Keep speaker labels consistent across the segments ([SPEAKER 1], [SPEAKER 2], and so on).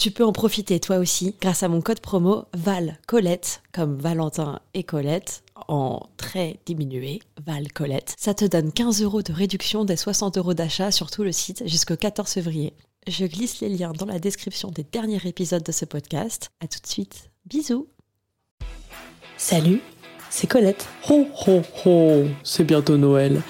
[SPEAKER 1] Tu peux en profiter toi aussi grâce à mon code promo Val Colette, comme Valentin et Colette, en très diminué, Val Colette. Ça te donne 15 euros de réduction des 60 euros d'achat sur tout le site jusqu'au 14 février. Je glisse les liens dans la description des derniers épisodes de ce podcast. À tout de suite. Bisous. Salut, c'est Colette.
[SPEAKER 2] Ho ho ho, c'est bientôt Noël.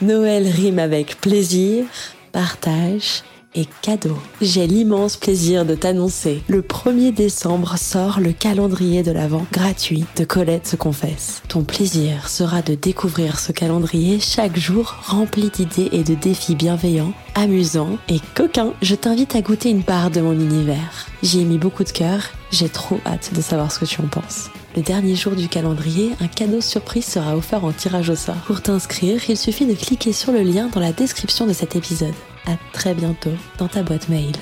[SPEAKER 1] Noël rime avec plaisir, partage et cadeau. J'ai l'immense plaisir de t'annoncer, le 1er décembre sort le calendrier de l'Avent gratuit de Colette se confesse. Ton plaisir sera de découvrir ce calendrier chaque jour rempli d'idées et de défis bienveillants, amusants et coquins. Je t'invite à goûter une part de mon univers. J'y ai mis beaucoup de cœur, j'ai trop hâte de savoir ce que tu en penses. Le dernier jour du calendrier, un cadeau surprise sera offert en tirage au sort. Pour t'inscrire, il suffit de cliquer sur le lien dans la description de cet épisode. À très bientôt dans ta boîte mail.